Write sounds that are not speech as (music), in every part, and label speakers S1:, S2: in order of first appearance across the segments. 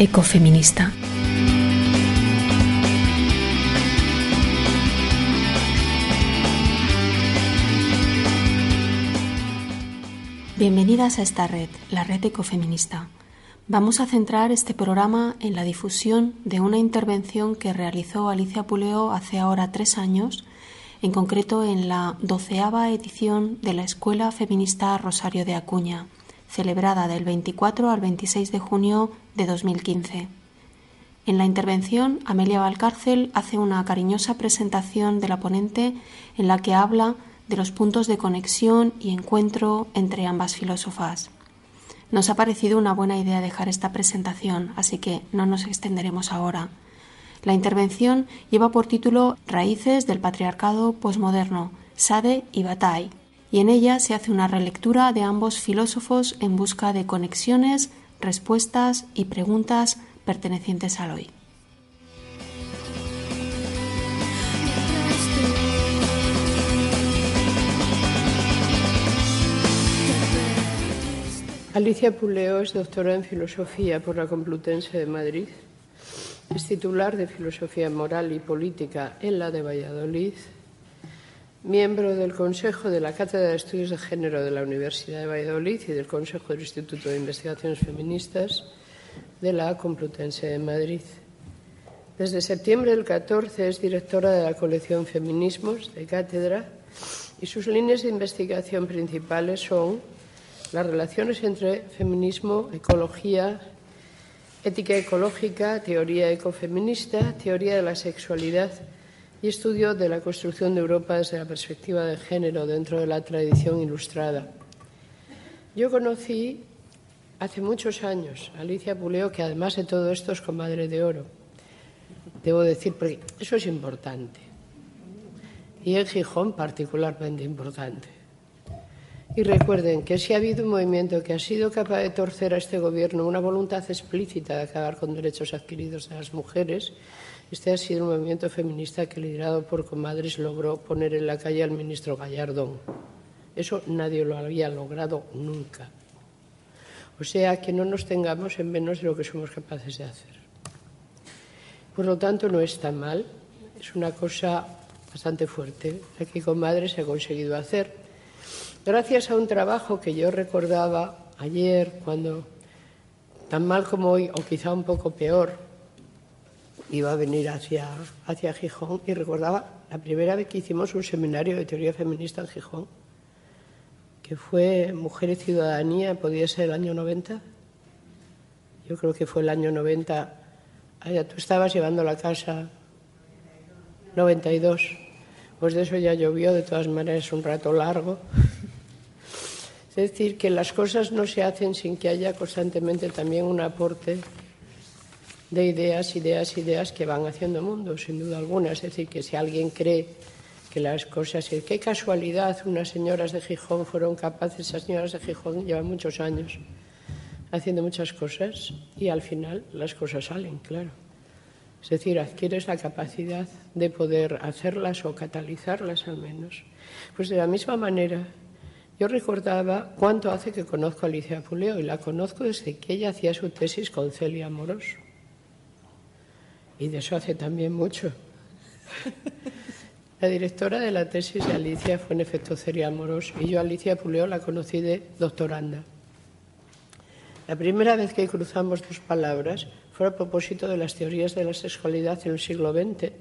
S1: Ecofeminista. Bienvenidas a esta red, la red ecofeminista. Vamos a centrar este programa en la difusión de una intervención que realizó Alicia Puleo hace ahora tres años, en concreto en la doceava edición de la Escuela Feminista Rosario de Acuña, celebrada del 24 al 26 de junio de 2015. En la intervención, Amelia Valcárcel hace una cariñosa presentación de la ponente en la que habla de los puntos de conexión y encuentro entre ambas filósofas. Nos ha parecido una buena idea dejar esta presentación, así que no nos extenderemos ahora. La intervención lleva por título Raíces del patriarcado posmoderno, Sade y Bataille, y en ella se hace una relectura de ambos filósofos en busca de conexiones, respuestas y preguntas pertenecientes al hoy.
S2: Alicia Puleo es doctora en Filosofía por la Complutense de Madrid. Es titular de Filosofía Moral y Política en la de Valladolid. Miembro del Consejo de la Cátedra de Estudios de Género de la Universidad de Valladolid y del Consejo del Instituto de Investigaciones Feministas de la Complutense de Madrid. Desde septiembre del 14 es directora de la colección Feminismos de Cátedra y sus líneas de investigación principales son las relaciones entre feminismo, ecología, ética ecológica, teoría ecofeminista, teoría de la sexualidad y estudio de la construcción de Europa desde la perspectiva de género dentro de la tradición ilustrada. Yo conocí hace muchos años a Alicia Puleo, que además de todo esto es comadre de oro. Debo decir, porque eso es importante. Y en Gijón particularmente importante. Y recuerden que si ha habido un movimiento que ha sido capaz de torcer a este gobierno una voluntad explícita de acabar con derechos adquiridos de las mujeres, este ha sido un movimiento feminista que, liderado por comadres, logró poner en la calle al ministro Gallardón. Eso nadie lo había logrado nunca. O sea, que no nos tengamos en menos de lo que somos capaces de hacer. Por lo tanto, no está mal. Es una cosa bastante fuerte la que comadres ha conseguido hacer gracias a un trabajo que yo recordaba ayer, cuando tan mal como hoy, o quizá un poco peor, iba a venir hacia, hacia Gijón y recordaba la primera vez que hicimos un seminario de teoría feminista en Gijón, que fue Mujer y Ciudadanía, podía ser el año 90. Yo creo que fue el año 90. tú estabas llevando la casa 92. Pues de eso ya llovió, de todas maneras, un rato largo. Es decir, que las cosas no se hacen sin que haya constantemente también un aporte de ideas, ideas, ideas que van haciendo mundo, sin duda alguna. Es decir, que si alguien cree que las cosas, qué casualidad, unas señoras de Gijón fueron capaces, esas señoras de Gijón llevan muchos años haciendo muchas cosas y al final las cosas salen, claro. Es decir, adquieres la capacidad de poder hacerlas o catalizarlas al menos. Pues de la misma manera yo recordaba cuánto hace que conozco a Alicia Puleo y la conozco desde que ella hacía su tesis con Celia Moros. Y de eso hace también mucho. La directora de la tesis de Alicia fue en efecto Celia Moros y yo Alicia Puleo la conocí de doctoranda. La primera vez que cruzamos dos palabras fue a propósito de las teorías de la sexualidad en el siglo XX.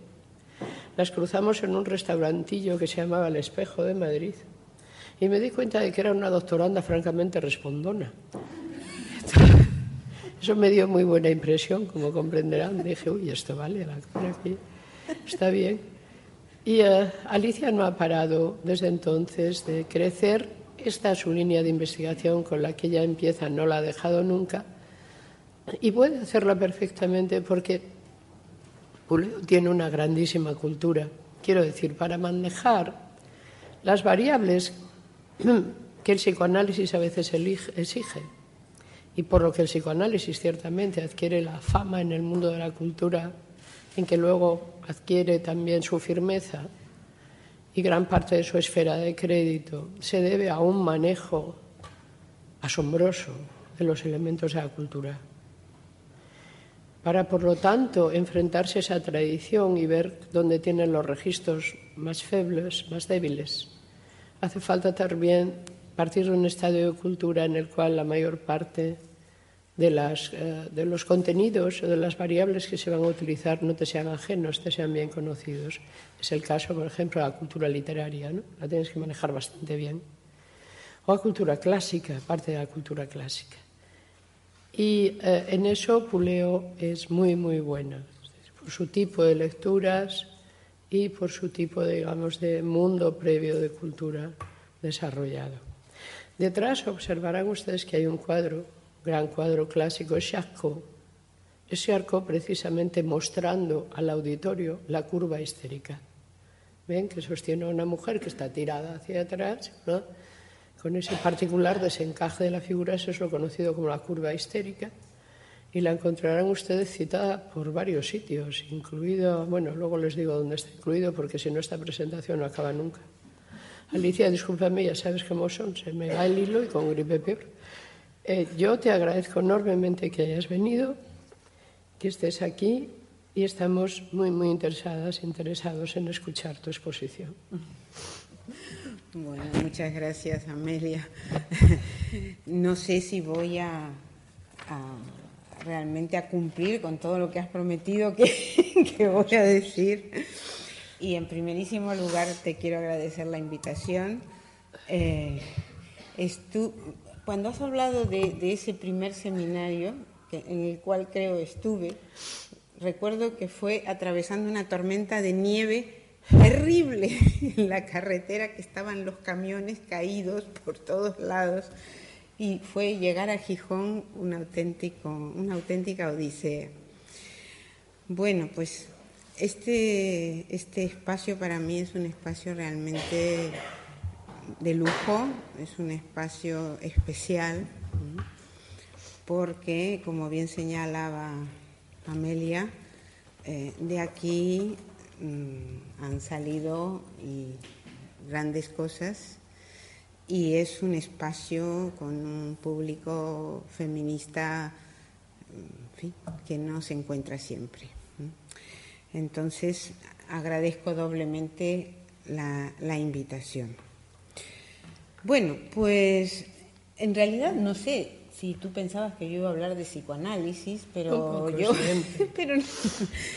S2: Las cruzamos en un restaurantillo que se llamaba El Espejo de Madrid y me di cuenta de que era una doctoranda francamente respondona. Eso me dio muy buena impresión, como comprenderán. (laughs) Dije, uy, esto vale, la aquí está bien. Y eh, Alicia no ha parado desde entonces de crecer. Esta es su línea de investigación con la que ella empieza, no la ha dejado nunca. Y puede hacerla perfectamente porque tiene una grandísima cultura. Quiero decir, para manejar las variables (clears throat) que el psicoanálisis a veces exige y por lo que el psicoanálisis ciertamente adquiere la fama en el mundo de la cultura, en que luego adquiere también su firmeza y gran parte de su esfera de crédito, se debe a un manejo asombroso de los elementos de la cultura. para, por lo tanto, enfrentarse a esa tradición y ver dónde tienen los registros más febles, más débiles. Hace falta también partir de un estadio de cultura en el cual la mayor parte de, eh, de los contenidos o de las variables que se van a utilizar no te sean ajenos, te sean bien conocidos. Es el caso, por ejemplo, de la cultura literaria, ¿no? la tienes que manejar bastante bien. O la cultura clásica, parte de la cultura clásica. Y eh, en eso Puleo es muy, muy buena, por su tipo de lecturas y por su tipo, digamos, de mundo previo de cultura desarrollado. Detrás observarán ustedes que hay un cuadro, gran cuadro clásico, Charcot. Es Charcot precisamente mostrando al auditorio la curva histérica. ¿Ven? Que sostiene a una mujer que está tirada hacia atrás, ¿no? con ese particular desencaje de la figura, eso es lo conocido como la curva histérica, y la encontrarán ustedes citada por varios sitios, incluido, bueno, luego les digo dónde está incluido, porque si no esta presentación no acaba nunca. Alicia, discúlpame, ya sabes cómo son, se me va el hilo y con gripe peor. Eh, yo te agradezco enormemente que hayas venido, que estés aquí y estamos muy, muy interesadas, interesados en escuchar tu exposición. (laughs)
S3: Bueno, muchas gracias, Amelia. (laughs) No sé si voy a, realmente a cumplir con todo lo que has prometido (laughs) que, voy a decir. Y en primerísimo lugar te quiero agradecer la invitación. Eh, cuando has hablado de, ese primer seminario, en el cual creo estuve, recuerdo que fue atravesando una tormenta de nieve terrible (laughs) en la carretera que estaban los camiones caídos por todos lados y fue llegar a Gijón un auténtico, una auténtica odisea. Bueno, pues este, este espacio para mí es un espacio realmente de lujo, es un espacio especial, porque, como bien señalaba Amelia, eh, de aquí Mm, han salido y grandes cosas y es un espacio con un público feminista que no se encuentra siempre. Entonces, agradezco doblemente la, la invitación. Bueno, pues en realidad no sé Sí, tú pensabas que yo iba a hablar de psicoanálisis, pero yo... (laughs)
S2: pero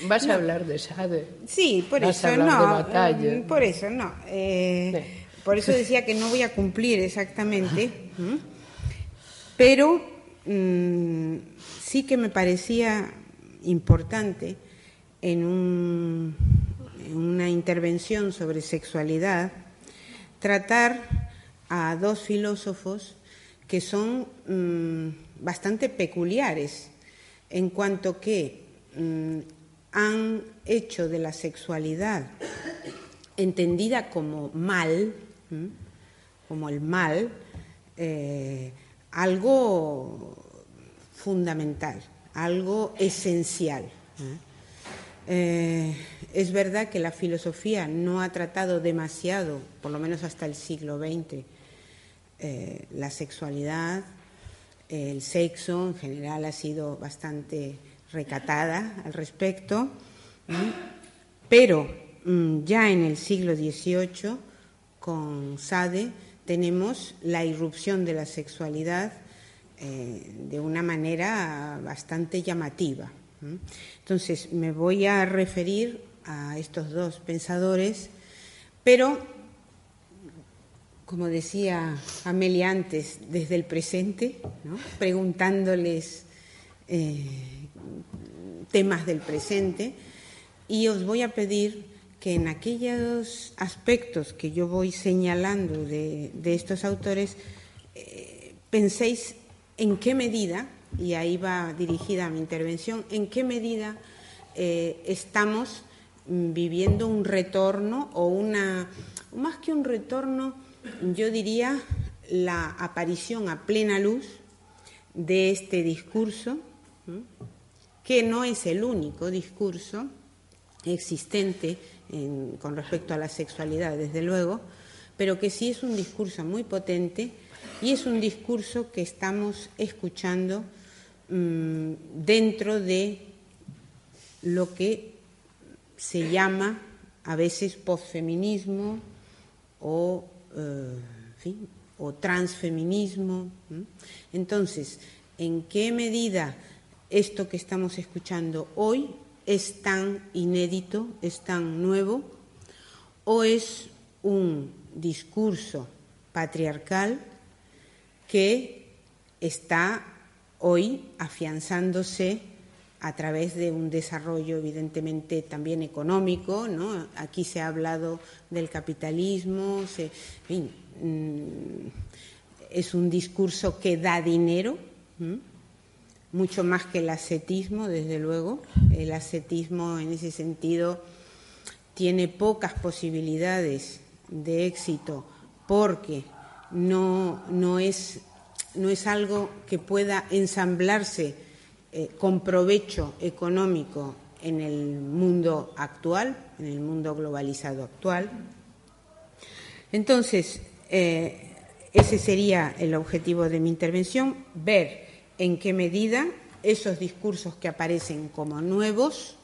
S2: Vas a hablar de Sade.
S3: Sí, por eso no. Mm, por eso no. Eh, por eso decía que no voy a cumplir exactamente, pero mm, sí que me parecía importante en, un, en una intervención sobre sexualidad tratar a dos filósofos que son mm, bastante peculiares en cuanto que mm, han hecho de la sexualidad entendida como mal, como el mal, eh, algo fundamental, algo esencial. Eh, es verdad que la filosofía no ha tratado demasiado, por lo menos hasta el siglo XX, eh, la sexualidad, el sexo en general ha sido bastante recatada al respecto, pero mm, ya en el siglo XVIII, con Sade, tenemos la irrupción de la sexualidad eh, de una manera bastante llamativa. Entonces, me voy a referir a estos dos pensadores, pero como decía Amelia antes, desde el presente, preguntándoles eh, temas del presente, y os voy a pedir que en aquellos aspectos que yo voy señalando de, estos autores, eh, penséis en qué medida, y ahí va dirigida mi intervención, en qué medida eh, estamos viviendo un retorno o una, más que un retorno, yo diría la aparición a plena luz de este discurso, que no es el único discurso existente con respecto a la sexualidad, desde luego, pero que sí es un discurso muy potente y es un discurso que estamos escuchando mm, dentro de lo que se llama a veces posfeminismo o, eh, o transfeminismo. Entonces, ¿en qué medida esto que estamos escuchando hoy es tan inédito, es tan nuevo, o es un discurso patriarcal que está hoy afianzándose a través de un desarrollo evidentemente también económico, ¿no? Aquí se ha hablado del capitalismo, mm, es un discurso que da dinero, mucho más que el ascetismo, desde luego. El ascetismo en ese sentido tiene pocas posibilidades de éxito porque no, no, es, no es algo que pueda ensamblarse eh, con provecho económico en el mundo actual, en el mundo globalizado actual. Entonces, eh, ese sería el objetivo de mi intervención, ver en qué medida esos discursos que aparecen como nuevos,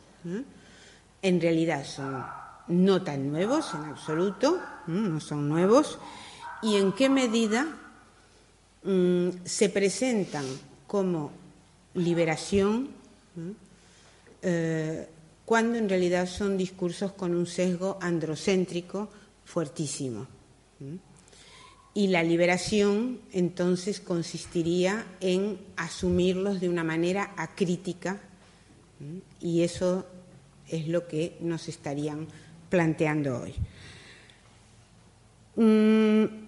S3: en realidad son no tan nuevos en absoluto, no son nuevos, y en qué medida mm, se presentan como liberación eh, cuando en realidad son discursos con un sesgo androcéntrico fuertísimo. Y la liberación entonces consistiría en asumirlos de una manera acrítica y eso es lo que nos estarían planteando hoy. Mm,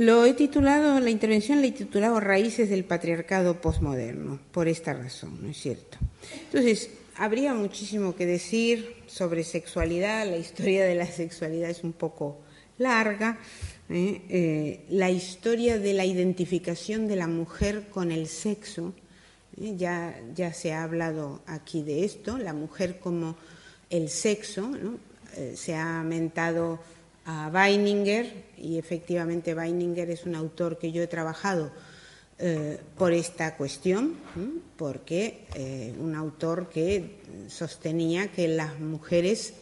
S3: lo he titulado, la intervención la he titulado Raíces del patriarcado posmoderno, por esta razón, ¿no es cierto? Entonces, habría muchísimo que decir sobre sexualidad, la historia de la sexualidad es un poco larga, ¿eh? Eh, la historia de la identificación de la mujer con el sexo, ¿eh? ya, ya se ha hablado aquí de esto, la mujer como el sexo, se ha mentado a Weininger y efectivamente Weininger es un autor que yo he trabajado eh, por esta cuestión, porque eh, un autor que sostenía que las mujeres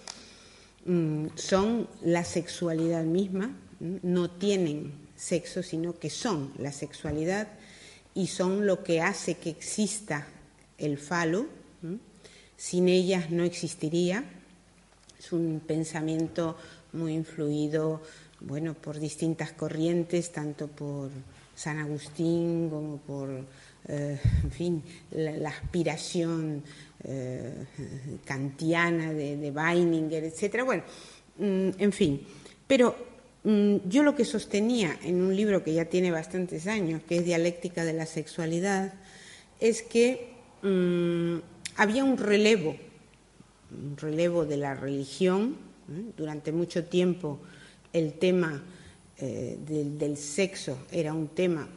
S3: mm, son la sexualidad misma, no tienen sexo, sino que son la sexualidad y son lo que hace que exista el falo. Sin ellas no existiría. Es un pensamiento muy influido bueno, por distintas corrientes, tanto por San Agustín como por, eh, en fin, la, aspiración eh, kantiana de, de, Weininger, etc. Bueno, mm, en fin, pero mm, yo lo que sostenía en un libro que ya tiene bastantes años, que es Dialéctica de la Sexualidad, es que mm, había un relevo, un relevo de la religión, durante mucho tiempo el tema eh, del, sexo era un tema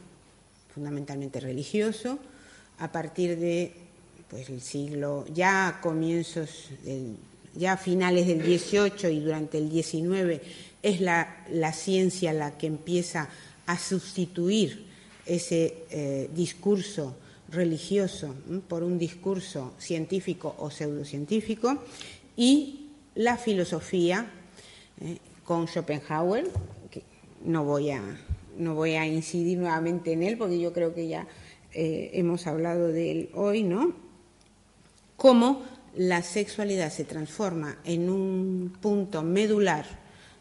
S3: fundamentalmente religioso. A partir de pues, el siglo, ya a comienzos, ya a finales del XVIII y durante el XIX, es la, ciencia la que empieza a sustituir ese eh, discurso religioso por un discurso científico o pseudocientífico y la filosofía eh, con Schopenhauer, que no voy, a, no voy a incidir nuevamente en él porque yo creo que ya eh, hemos hablado de él hoy, ¿no? Cómo la sexualidad se transforma en un punto medular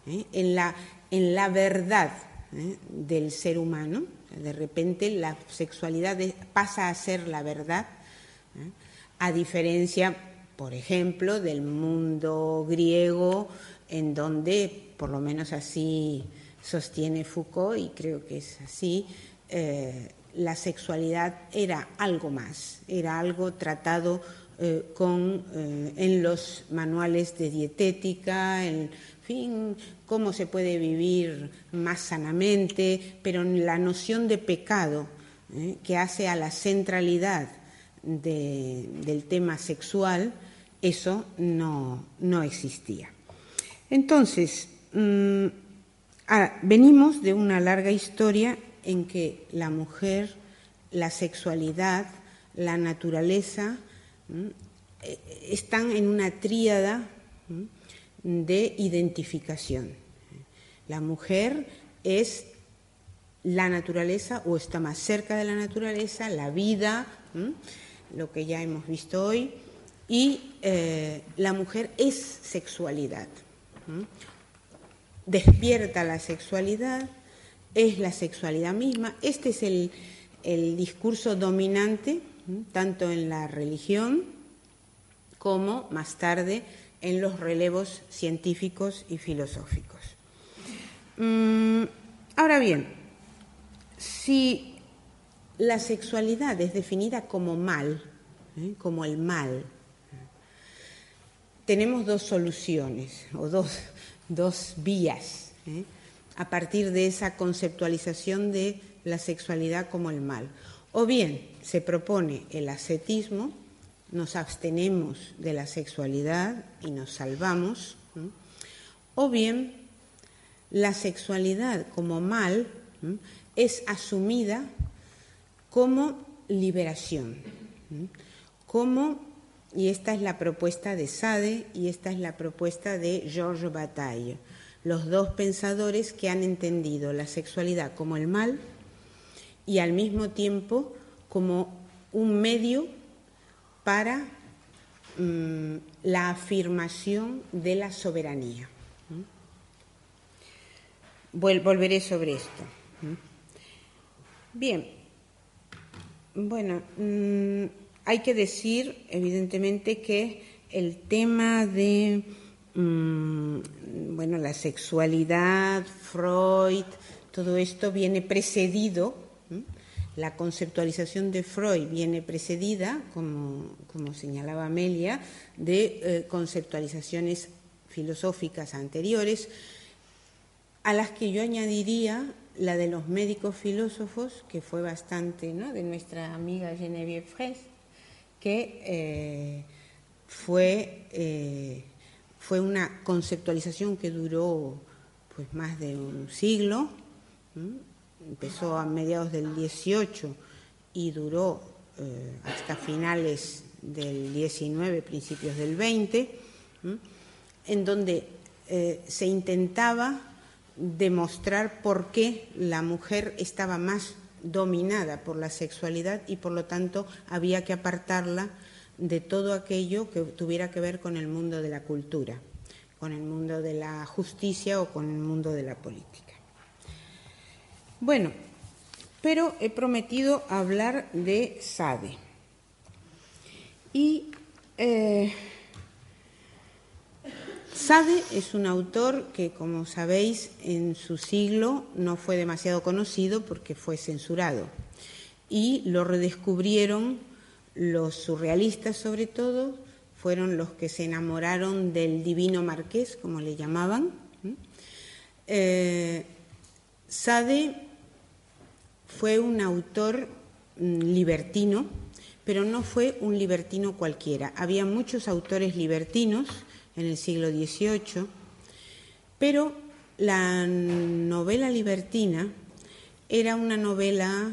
S3: ¿eh? en, la, en la verdad del ser humano. De repente la sexualidad pasa a ser la verdad, a diferencia por ejemplo, del mundo griego, en donde, por lo menos así sostiene Foucault, y creo que es así, eh, la sexualidad era algo más, era algo tratado eh, con, eh, en los manuales de dietética, en fin, cómo se puede vivir más sanamente, pero en la noción de pecado que hace a la centralidad del tema sexual, eso no, existía. Entonces, mm, venimos de una larga historia en que la mujer, la sexualidad, la naturaleza eh, están en una tríada de identificación. La mujer es la naturaleza o está más cerca de la naturaleza, la vida, lo que ya hemos visto hoy, y eh, la mujer es sexualidad. Despierta la sexualidad, es la sexualidad misma. Este es el, el discurso dominante, tanto en la religión como más tarde en los relevos científicos y filosóficos. Mm, ahora bien, si la sexualidad es definida como mal, ¿eh? como el mal, tenemos dos soluciones o dos, dos vías ¿eh? a partir de esa conceptualización de la sexualidad como el mal. O bien se propone el ascetismo, nos abstenemos de la sexualidad y nos salvamos, o bien la sexualidad como mal es asumida como liberación, como, y esta es la propuesta de Sade y esta es la propuesta de Georges Bataille, los dos pensadores que han entendido la sexualidad como el mal y al mismo tiempo como un medio para mm, la afirmación de la soberanía. volveré sobre esto. Bien, bueno, mm, hay que decir, evidentemente, que el tema de mm, bueno, la sexualidad, Freud, todo esto viene precedido la conceptualización de Freud viene precedida, como, señalaba Amelia, de eh, conceptualizaciones filosóficas anteriores, a las que yo añadiría la de los médicos filósofos, que fue bastante, ¿no? de nuestra amiga Geneviève Fraisse, que eh, fue, eh, fue una conceptualización que duró pues, más de un siglo, empezó a mediados del 18 y duró eh, hasta finales del 19, principios del 20, en donde se intentaba demostrar por qué la mujer estaba más dominada por la sexualidad y por lo tanto había que apartarla de todo aquello que tuviera que ver con el mundo de la cultura, con el mundo de la justicia o con el mundo de la política. Bueno, pero he prometido hablar de Sade. Y eh, Sade es un autor que, como sabéis, en su siglo no fue demasiado conocido porque fue censurado. Y lo redescubrieron los surrealistas, sobre todo, fueron los que se enamoraron del divino marqués, como le llamaban. Eh, Sade fue un autor mm, libertino, pero no fue un libertino cualquiera. Había muchos autores libertinos en el siglo XVIII, pero la novela libertina era una novela,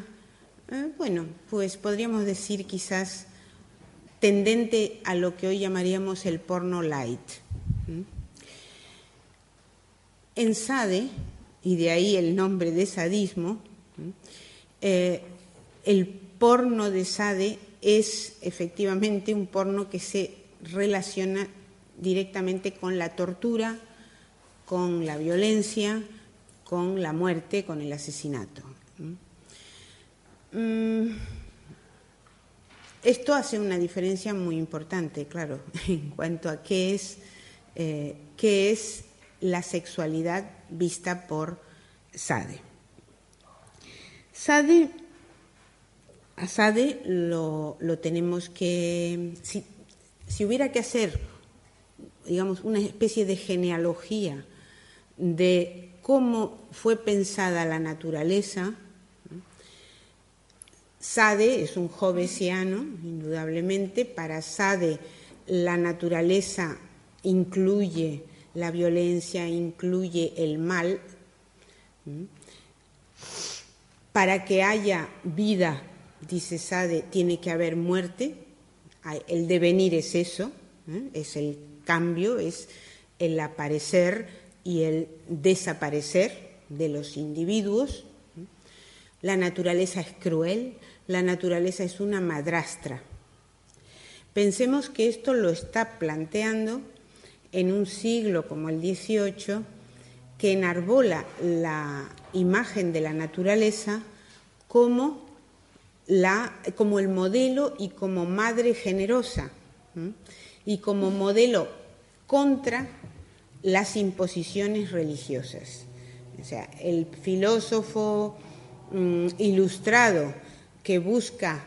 S3: eh, bueno, pues podríamos decir quizás tendente a lo que hoy llamaríamos el porno light. En Sade, y de ahí el nombre de sadismo, eh, el porno de Sade es efectivamente un porno que se relaciona directamente con la tortura, con la violencia, con la muerte, con el asesinato. Mm, esto hace una diferencia muy importante, claro, (laughs) en cuanto a qué es, eh, qué es la sexualidad vista por Sade. Sade, a Sade lo, tenemos que, si, hubiera que hacer, digamos, una especie de genealogía de cómo fue pensada la naturaleza, Sade es un jovesiano, indudablemente. Para Sade la naturaleza incluye la violencia, incluye el mal. Para que haya vida, dice Sade, tiene que haber muerte, el devenir es eso, ¿eh? es el cambio, es el aparecer y el desaparecer de los individuos. La naturaleza es cruel, la naturaleza es una madrastra. Pensemos que esto lo está planteando en un siglo como el XVIII, que enarbola la imagen de la naturaleza como, la, como el modelo y como madre generosa y como modelo contra las imposiciones religiosas. O sea, el filósofo mm, ilustrado que busca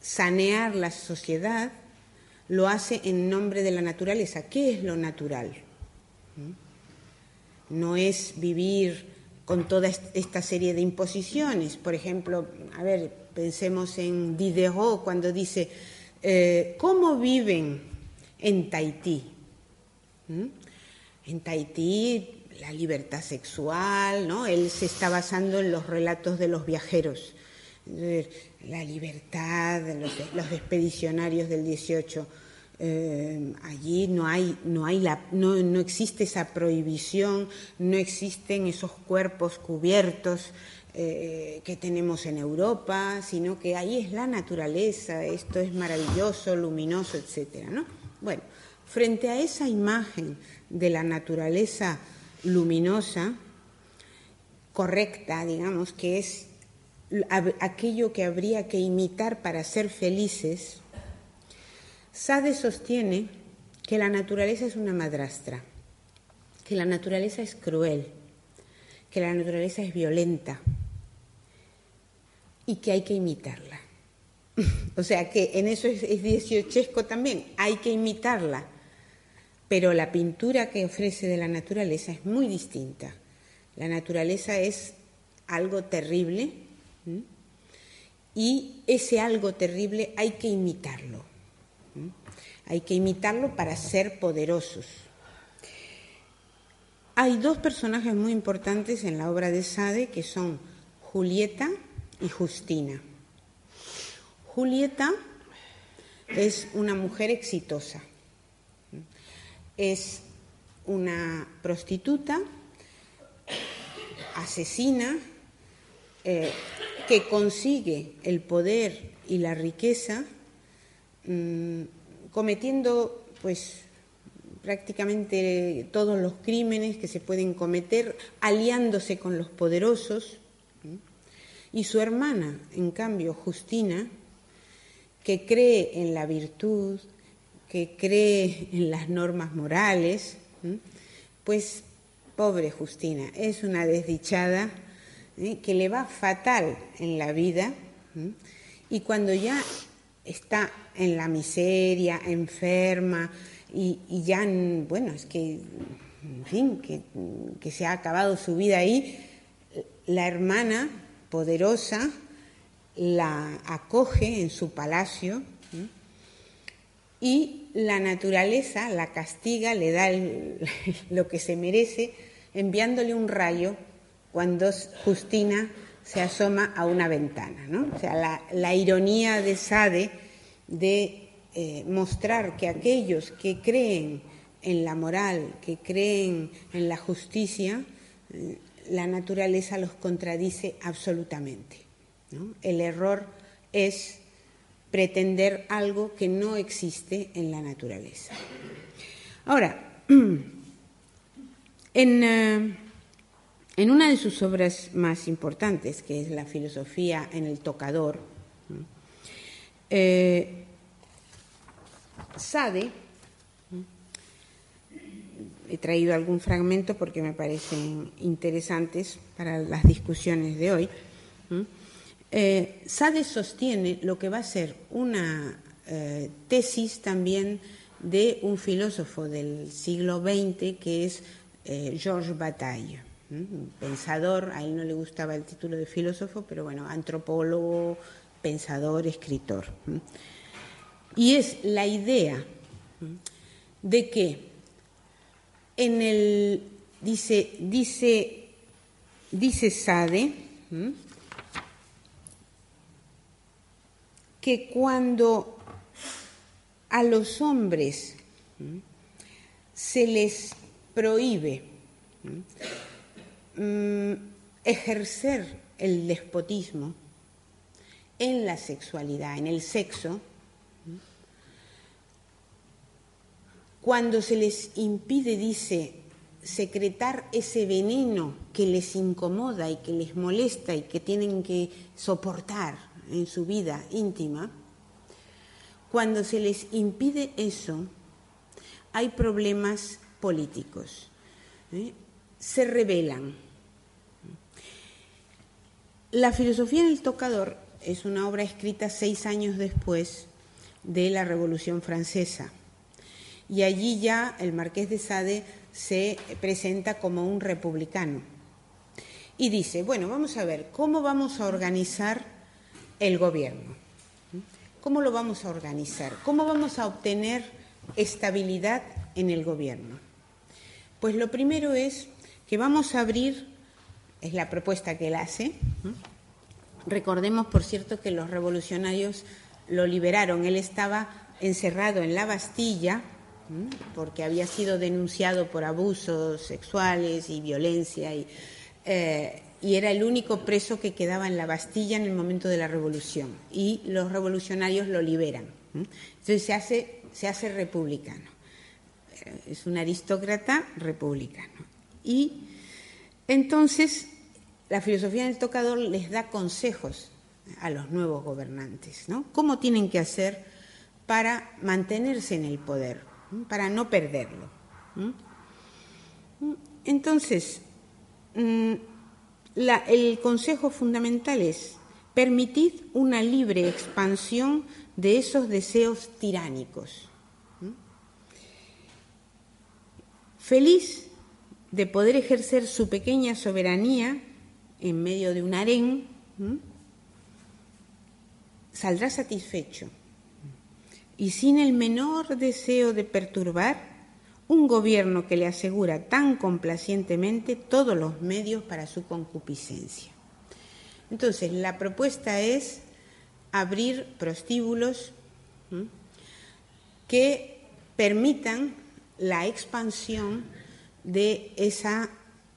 S3: sanear la sociedad lo hace en nombre de la naturaleza. ¿Qué es lo natural? No es vivir con toda esta serie de imposiciones. Por ejemplo, a ver, pensemos en Diderot cuando dice, eh, ¿cómo viven en Tahití? En Tahití la libertad sexual, ¿no? Él se está basando en los relatos de los viajeros, la libertad, los, los expedicionarios del 18 eh, allí no hay, no, hay la, no, no, existe esa prohibición, no existen esos cuerpos cubiertos eh, que tenemos en Europa, sino que ahí es la naturaleza, esto es maravilloso, luminoso, etcétera, ¿no? Bueno, frente a esa imagen de la naturaleza luminosa, correcta, digamos, que es aquello que habría que imitar para ser felices, Sade sostiene que la naturaleza es una madrastra, que la naturaleza es cruel, que la naturaleza es violenta y que hay que imitarla. O sea que en eso es, es dieciochesco también, hay que imitarla. Pero la pintura que ofrece de la naturaleza es muy distinta. La naturaleza es algo terrible y ese algo terrible hay que imitarlo. Hay que imitarlo para ser poderosos. Hay dos personajes muy importantes en la obra de Sade que son Julieta y Justina. Julieta es una mujer exitosa. Es una prostituta, asesina, eh, que consigue el poder y la riqueza mm, cometiendo pues prácticamente todos los crímenes que se pueden cometer, aliándose con los poderosos. Y su hermana, en cambio, Justina, que cree en la virtud, que cree en las normas morales, pues pobre Justina, es una desdichada ¿eh? que le va fatal en la vida y cuando ya está en la miseria, enferma, y, ya, bueno, es que, en fin, que, se ha acabado su vida ahí, la hermana poderosa la acoge en su palacio y la naturaleza la castiga, le da (laughs) lo que se merece, enviándole un rayo cuando Justina se asoma a una ventana. ¿no? O sea, la, ironía de Sade de eh, mostrar que aquellos que creen en la moral, que creen en la justicia, eh, la naturaleza los contradice absolutamente. El error es pretender algo que no existe en la naturaleza. Ahora, (clears throat) en. Eh, en una de sus obras más importantes, que es la filosofía en el tocador, eh, Sade, he traído algún fragmento porque me parecen interesantes para las discusiones de hoy, eh, Sade sostiene lo que va a ser una eh, tesis también de un filósofo del siglo XX que es Georges Bataille pensador, a él no le gustaba el título de filósofo, pero bueno, antropólogo, pensador, escritor. Y es la idea de que en el, dice, dice, dice Sade, que cuando a los hombres se les prohíbe mm, ejercer el despotismo en la sexualidad, en el sexo, cuando se les impide, dice, secretar ese veneno que les incomoda y que les molesta y que tienen que soportar en su vida íntima, cuando se les impide eso, hay problemas políticos. ¿eh? Se revelan. La filosofía del tocador es una obra escrita seis años después de la Revolución Francesa. Y allí ya el marqués de Sade se presenta como un republicano. Y dice, bueno, vamos a ver, ¿cómo vamos a organizar el gobierno? ¿Cómo lo vamos a organizar? ¿Cómo vamos a obtener estabilidad en el gobierno? Pues lo primero es que vamos a abrir, es la propuesta que él hace, recordemos por cierto que los revolucionarios lo liberaron, él estaba encerrado en la Bastilla, porque había sido denunciado por abusos sexuales y violencia eh, y, era el único preso que quedaba en la Bastilla en el momento de la revolución y los revolucionarios lo liberan. Entonces se hace, se hace republicano. Eh, es un aristócrata republicano. Y entonces la filosofía del tocador les da consejos a los nuevos gobernantes, ¿no? ¿Cómo tienen que hacer para mantenerse en el poder? para no perderlo. Entonces, mm, el consejo fundamental es permitid una libre expansión de esos deseos tiránicos. Feliz de poder ejercer su pequeña soberanía en medio de un harén, saldrá satisfecho. Y sin el menor deseo de perturbar, un gobierno que le asegura tan complacientemente todos los medios para su concupiscencia. Entonces, la propuesta es abrir prostíbulos que permitan la expansión de esa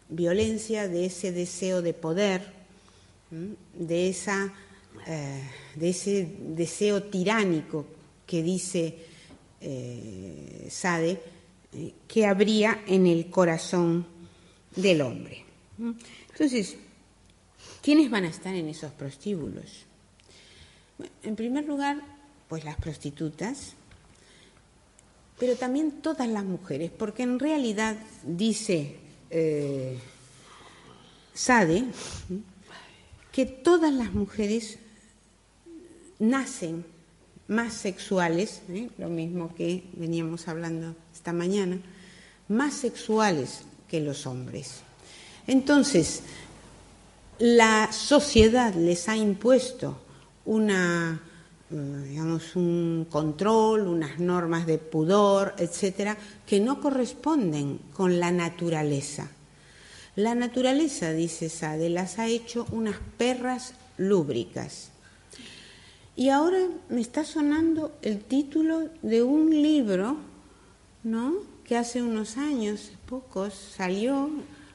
S3: violencia, de ese deseo de poder, de, esa, eh, de ese deseo tiránico que dice eh, Sade que habría en el corazón del hombre. Entonces, ¿quiénes van a estar en esos prostíbulos? en primer lugar, pues las prostitutas, pero también todas las mujeres, porque en realidad dice eh, Sade que todas las mujeres nacen más sexuales, ¿eh? lo mismo que veníamos hablando esta mañana, más sexuales que los hombres. Entonces, la sociedad les ha impuesto una, eh, digamos, un control, unas normas de pudor, etcétera, que no corresponden con la naturaleza. La naturaleza, dice Sade, las ha hecho unas perras lúbricas. Y ahora me está sonando el título de un libro, ¿no? Que hace unos años, pocos, salió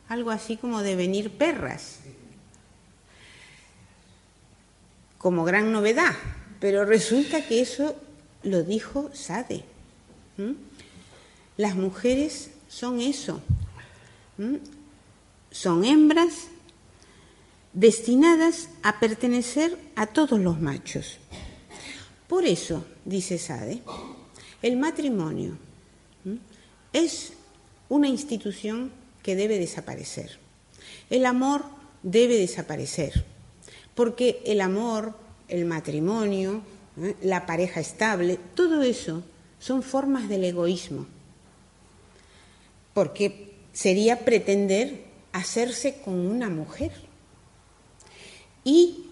S3: algo así como de venir perras, como gran novedad. Pero resulta que eso lo dijo Sade. Las mujeres son eso. Son hembras destinadas a pertenecer a todos los machos. Por eso, dice Sade, el matrimonio es una institución que debe desaparecer. El amor debe desaparecer, porque el amor, el matrimonio, ¿eh? la pareja estable, todo eso son formas del egoísmo, porque sería pretender hacerse con una mujer y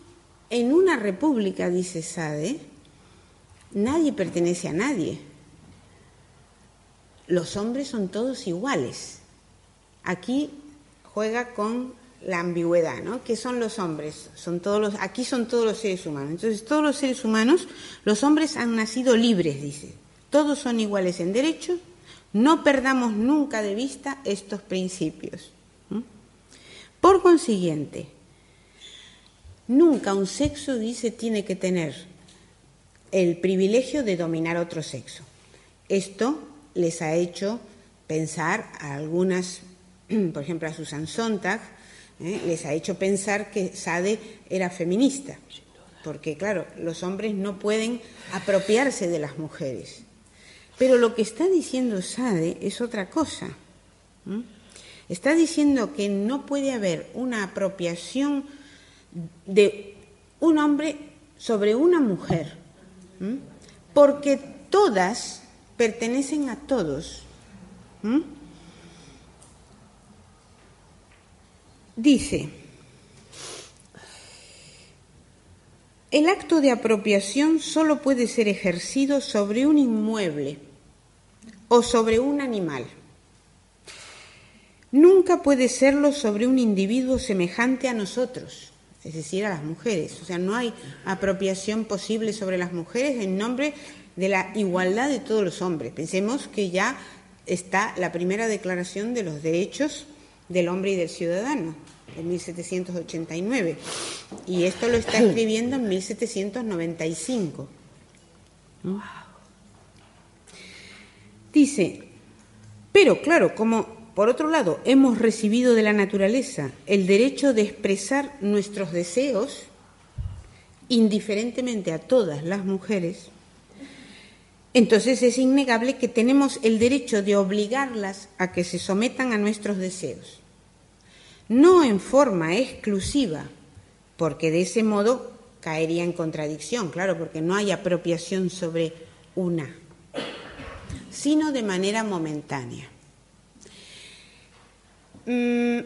S3: en una república, dice Sade, nadie pertenece a nadie. Los hombres son todos iguales. Aquí juega con la ambigüedad, ¿no? ¿Qué son los hombres? Son todos los, aquí son todos los seres humanos. Entonces, todos los seres humanos, los hombres han nacido libres, dice. todos son iguales en derechos, no perdamos nunca de vista estos principios. Por consiguiente, nunca un sexo, dice, tiene que tener el privilegio de dominar otro sexo. Esto les ha hecho pensar a algunas, (clears throat) por ejemplo a Susan Sontag, ¿eh? les ha hecho pensar que Sade era feminista, porque claro, los hombres no pueden apropiarse de las mujeres. Pero lo que está diciendo Sade es otra cosa. Está diciendo que no puede haber una apropiación de un hombre sobre una mujer, porque todas pertenecen a todos. Dice, el acto de apropiación solo puede ser ejercido sobre un inmueble o sobre un animal. Nunca puede serlo sobre un individuo semejante a nosotros, es decir, a las mujeres. O sea, no hay apropiación posible sobre las mujeres en nombre de la igualdad de todos los hombres. Pensemos que ya está la primera declaración de los derechos del hombre y del ciudadano, en 1789. Y esto lo está escribiendo en 1795. Dice, pero claro, como por otro lado hemos recibido de la naturaleza el derecho de expresar nuestros deseos, indiferentemente a todas las mujeres, entonces es innegable que tenemos el derecho de obligarlas a que se sometan a nuestros deseos no en forma exclusiva, porque de ese modo caería en contradicción, claro, porque no hay apropiación sobre una, sino de manera momentánea. Mm,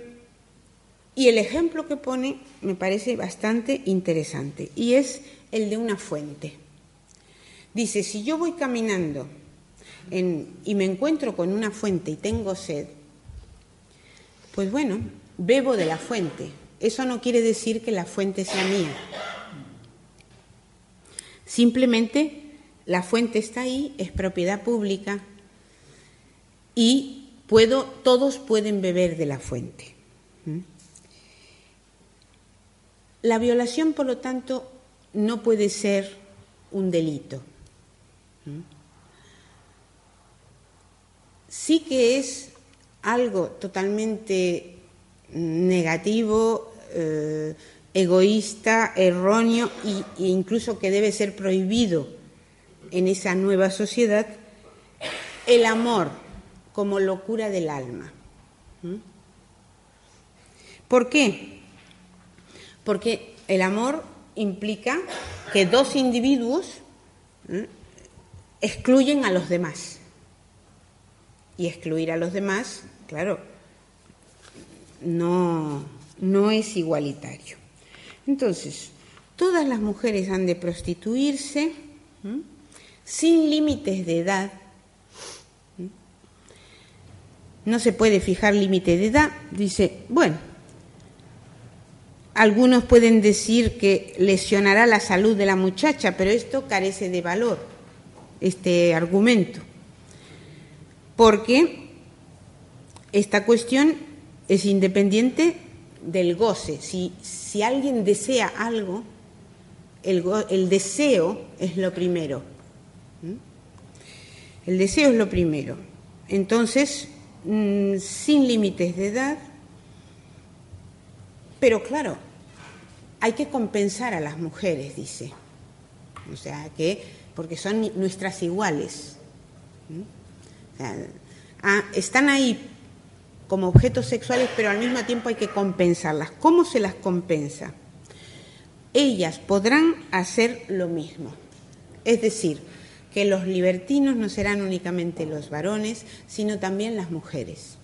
S3: y el ejemplo que pone me parece bastante interesante, y es el de una fuente. Dice, si yo voy caminando y me encuentro con una fuente y tengo sed, pues bueno, bebo de la fuente. Eso no quiere decir que la fuente sea mía. Simplemente la fuente está ahí, es propiedad pública y puedo, todos pueden beber de la fuente. ¿Mm? La violación, por lo tanto, no puede ser un delito. Sí que es algo totalmente negativo, eh, egoísta, erróneo e incluso que debe ser prohibido en esa nueva sociedad, el amor como locura del alma. ¿Mm? ¿Por qué? Porque el amor implica que dos individuos excluyen a los demás. Y excluir a los demás, claro, no, no es igualitario. Entonces, todas las mujeres han de prostituirse sin límites de edad. No se puede fijar límite de edad. Dice, bueno, algunos pueden decir que lesionará la salud de la muchacha, pero esto carece de valor, este argumento, porque esta cuestión es independiente del goce. Si, si alguien desea algo, el, el, deseo es lo primero. El deseo es lo primero. Entonces, mm, sin límites de edad, pero claro, hay que compensar a las mujeres, dice. O sea, que, porque son nuestras iguales. Ah, están ahí como objetos sexuales, pero al mismo tiempo hay que compensarlas. ¿Cómo se las compensa? Ellas podrán hacer lo mismo. Es decir, que los libertinos no serán únicamente los varones, sino también las mujeres.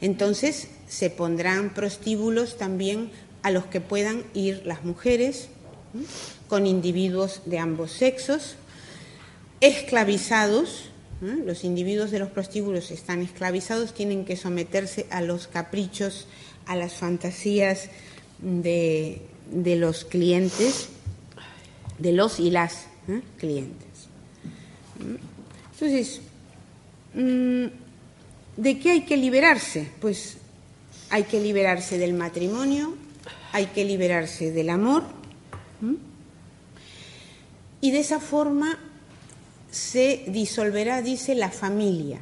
S3: Entonces se pondrán prostíbulos también a los que puedan ir las mujeres, con individuos de ambos sexos, esclavizados, los individuos de los prostíbulos están esclavizados, tienen que someterse a los caprichos, a las fantasías de, los clientes, de los y las clientes. Entonces, mm, ¿de qué hay que liberarse? Pues hay que liberarse del matrimonio, hay que liberarse del amor, y de esa forma se disolverá, dice, la familia.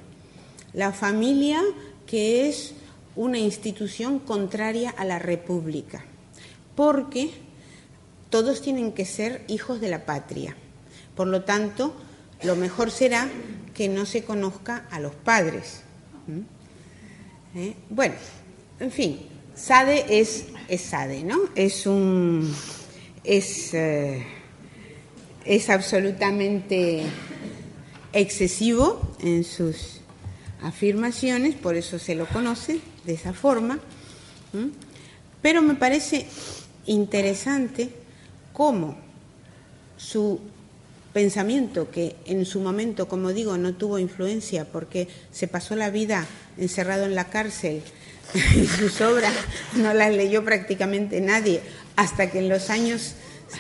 S3: La familia que es una institución contraria a la república, porque todos tienen que ser hijos de la patria. Por lo tanto, lo mejor será que no se conozca a los padres. ¿Mm? ¿Eh? Bueno, en fin, Sade es, Sade, ¿no? Es un. es, eh, es absolutamente excesivo en sus afirmaciones, por eso se lo conoce de esa forma. Pero me parece interesante cómo su pensamiento, que en su momento, como digo, no tuvo influencia porque se pasó la vida encerrado en la cárcel (laughs) y sus obras no las leyó prácticamente nadie, hasta que en los años,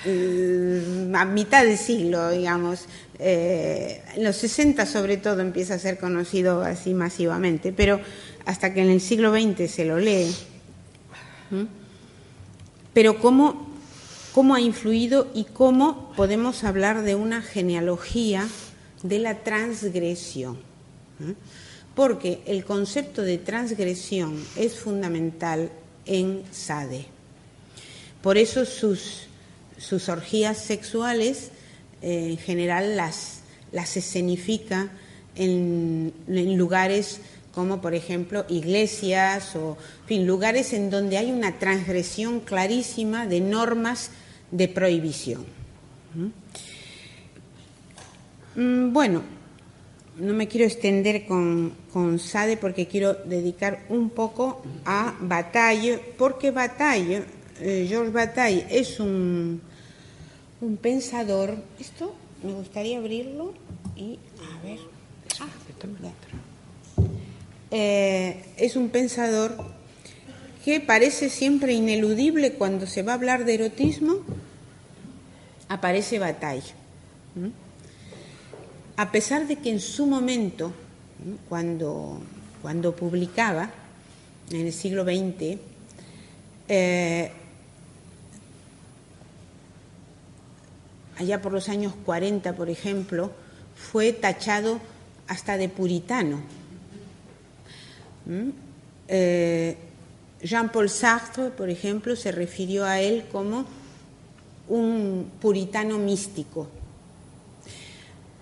S3: mm, a mitad del siglo, digamos, eh, en los 60 sobre todo empieza a ser conocido así masivamente, pero hasta que en el siglo XX se lo lee. Pero cómo cómo ha influido y cómo podemos hablar de una genealogía de la transgresión. Porque el concepto de transgresión es fundamental en Sade. Por eso sus, sus orgías sexuales eh, en general las, las escenifica en, en lugares como por ejemplo iglesias o fin, lugares en donde hay una transgresión clarísima de normas de prohibición. Mm, bueno, no me quiero extender con, Sade porque quiero dedicar un poco a Bataille, porque Bataille, eh, Georges Bataille, es un, un pensador. Esto me gustaría abrirlo y a ver. Ah, eh, es un pensador que parece siempre ineludible cuando se va a hablar de erotismo, aparece Bataille. A pesar de que en su momento, cuando, cuando publicaba, en el siglo XX, eh, allá por los años 40, por ejemplo, fue tachado hasta de puritano. Eh, Jean-Paul Sartre, por ejemplo, se refirió a él como un puritano místico,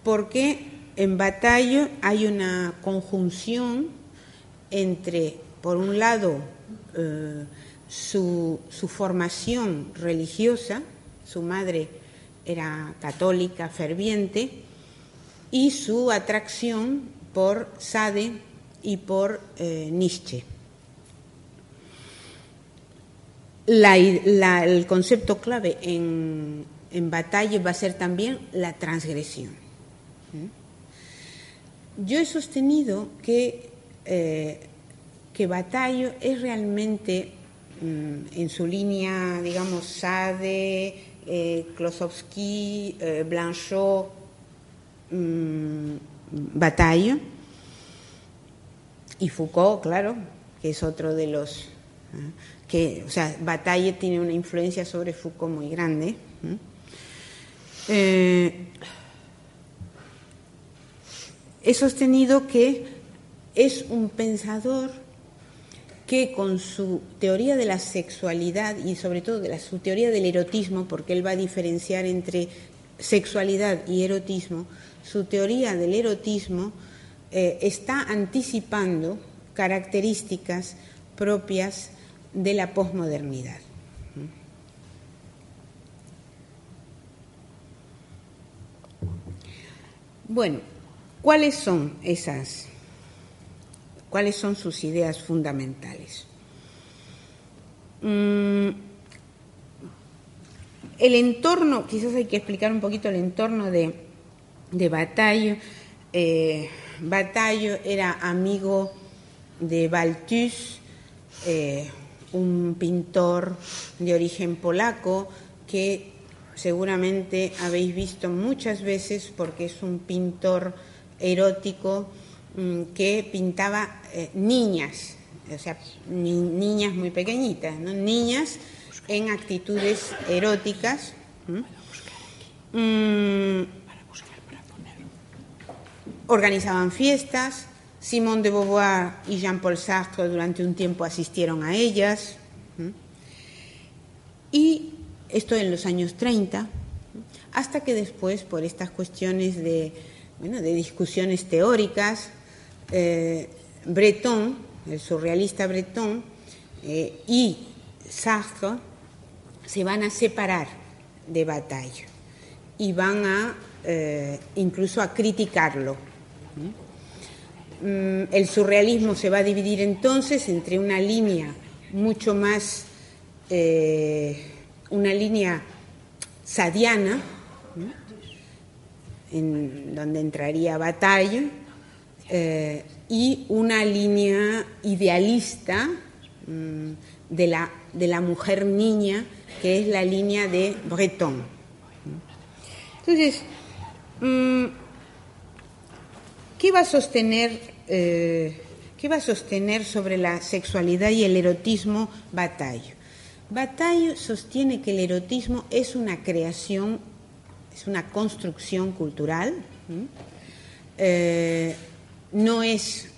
S3: porque en Batalla hay una conjunción entre, por un lado, eh, su, formación religiosa, su madre era católica ferviente, y su atracción por Sade y por eh, Nietzsche el concepto clave en, en batalla va a ser también la transgresión. ¿Mm? Yo he sostenido que, eh, que Batallo es realmente, mm, en su línea, digamos, Sade, eh, Klosowski, eh, Blanchot, mm, Batallo, y Foucault, claro, que es otro de los que, o sea, Bataille tiene una influencia sobre Foucault muy grande. Eh, he sostenido que es un pensador que con su teoría de la sexualidad y sobre todo de su teoría del erotismo, porque él va a diferenciar entre sexualidad y erotismo, su teoría del erotismo eh, está anticipando características propias de la posmodernidad. Bueno, ¿cuáles son esas? ¿Cuáles son sus ideas fundamentales? Mm, el entorno, quizás hay que explicar un poquito el entorno de, de Bataille. Eh, Bataille era amigo de Balthus, eh, un pintor de origen polaco que seguramente habéis visto muchas veces porque es un pintor erótico que pintaba eh, niñas, o sea, niñas muy pequeñitas, ¿no? niñas en actitudes eróticas. Mm, organizaban fiestas, Simone de Beauvoir y Jean-Paul Sartre durante un tiempo asistieron a ellas. Y esto en los años 30, hasta que después, por estas cuestiones de, bueno, de discusiones teóricas, eh, Breton, el surrealista Breton, eh, y Sartre se van a separar de Bataille y van a eh, incluso a criticarlo. Mm, el surrealismo se va a dividir entonces entre una línea mucho más, eh, una línea sadiana, en donde entraría Bataille, eh, y una línea idealista mm, de, la, de la mujer niña, que es la línea de Breton. Entonces, mm, ¿Qué va a sostener, eh, ¿qué va a sostener sobre la sexualidad y el erotismo Bataille? Bataille sostiene que el erotismo es una creación, es una construcción cultural, eh, no es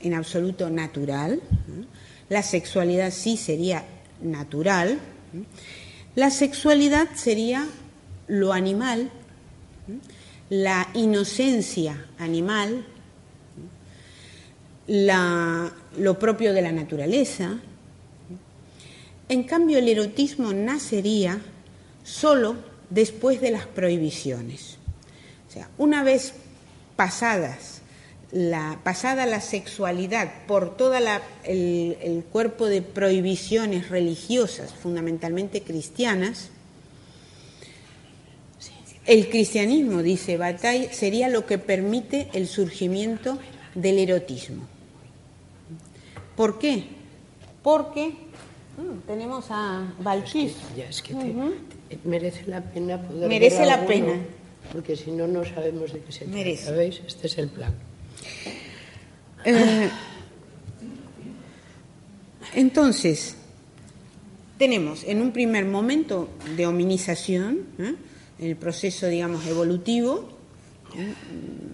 S3: en absoluto natural, la sexualidad sí sería natural, la sexualidad sería lo animal, la inocencia animal, lo propio de la naturaleza. En cambio, el erotismo nacería solo después de las prohibiciones. O sea, una vez pasadas la, pasada la sexualidad por todo el cuerpo de prohibiciones religiosas, fundamentalmente cristianas, el cristianismo, dice Bataille, sería lo que permite el surgimiento del erotismo. ¿Por qué? Porque mm, tenemos a Balchis.
S2: Es que, merece la pena poder
S3: Merece la pena.
S2: Porque si no, no sabemos de qué se trata. ¿Sabéis? Este es el plan.
S3: Eh, entonces, tenemos en un primer momento de hominización, ¿eh? el proceso, digamos, evolutivo.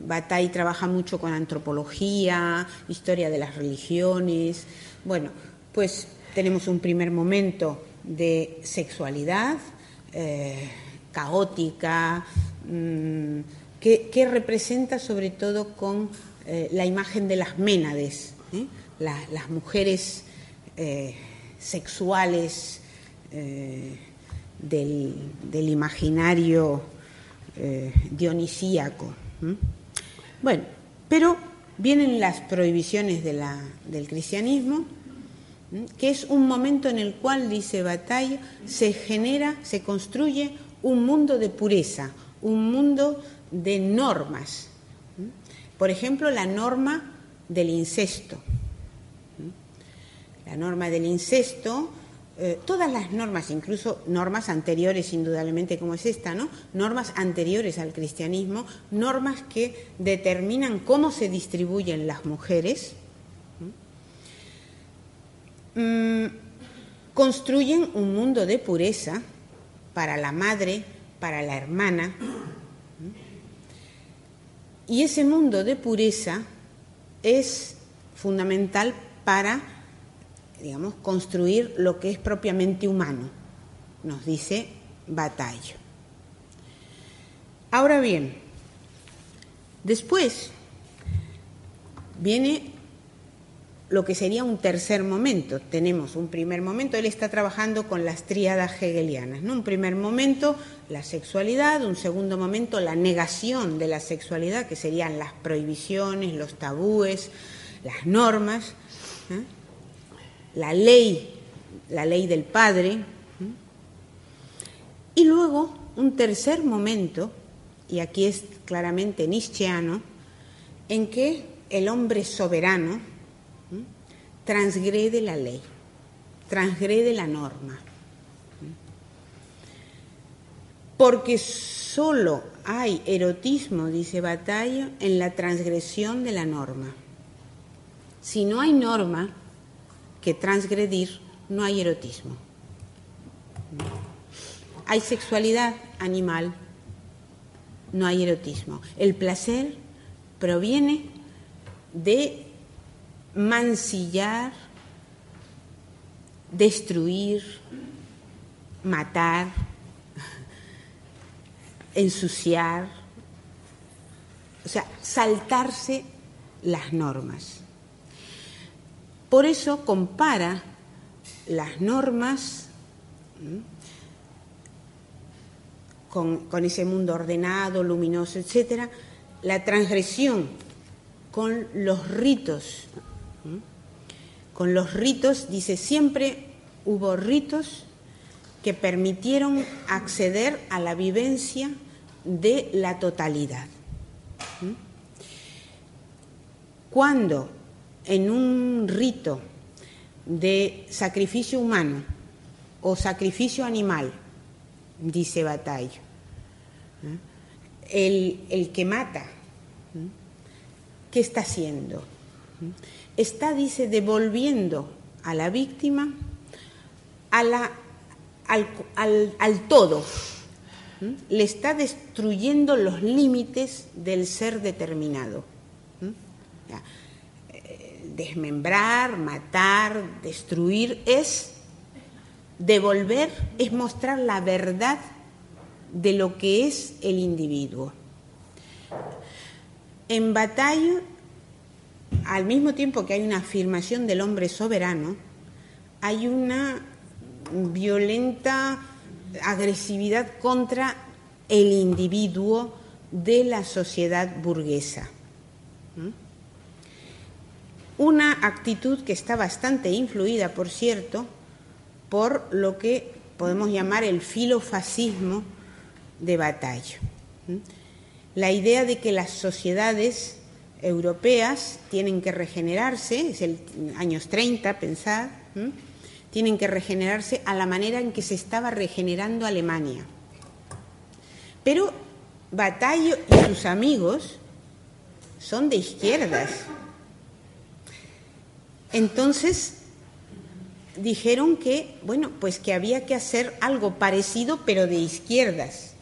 S3: Bataille trabaja mucho con antropología, historia de las religiones. Bueno, pues tenemos un primer momento de sexualidad eh, caótica, mm, que, representa sobre todo con eh, la imagen de las ménades, ¿eh? las mujeres sexuales del, imaginario eh, dionisíaco. Bueno, pero vienen las prohibiciones del cristianismo, que es un momento en el cual, dice Bataille, se genera, se construye un mundo de pureza, un mundo de normas. Por ejemplo, la norma del incesto. La norma del incesto eh, todas las normas, incluso normas anteriores, indudablemente como es esta, ¿no? Normas anteriores al cristianismo, normas que determinan cómo se distribuyen las mujeres, mm, construyen un mundo de pureza para la madre, para la hermana, y ese mundo de pureza es fundamental para digamos, construir lo que es propiamente humano, nos dice Batalla. Ahora bien, después viene lo que sería un tercer momento. Tenemos un primer momento, él está trabajando con las tríadas hegelianas, ¿no? Un primer momento, la sexualidad, un segundo momento, la negación de la sexualidad, que serían las prohibiciones, los tabúes, las normas. ¿eh? la ley, la ley del Padre, y luego un tercer momento, y aquí es claramente nietzscheano, en que el hombre soberano transgrede la ley, transgrede la norma. porque solo hay erotismo, dice Bataille, en la transgresión de la norma. Si no hay norma que transgredir, no hay erotismo. Hay sexualidad animal, no hay erotismo. El placer proviene de mancillar, destruir, matar, ensuciar, o sea, saltarse las normas. Por eso compara las normas con, ese mundo ordenado, luminoso, etcétera, la transgresión con los ritos. Con los ritos, dice, siempre hubo ritos que permitieron acceder a la vivencia de la totalidad. Cuando en un rito de sacrificio humano o sacrificio animal, dice Bataille, el, el que mata, ¿qué está haciendo? Está, dice, devolviendo a la víctima a la, al, al todo, le está destruyendo los límites del ser determinado desmembrar, matar, destruir, es devolver, es mostrar la verdad de lo que es el individuo. En batalla, al mismo tiempo que hay una afirmación del hombre soberano, hay una violenta agresividad contra el individuo de la sociedad burguesa. Una actitud que está bastante influida, por cierto, por lo que podemos llamar el filofascismo de batalla. La idea de que las sociedades europeas tienen que regenerarse, es el años 30, pensad, tienen que regenerarse a la manera en que se estaba regenerando Alemania. Pero Bataille y sus amigos son de izquierdas, entonces dijeron que, bueno, pues que había que hacer algo parecido pero de izquierdas.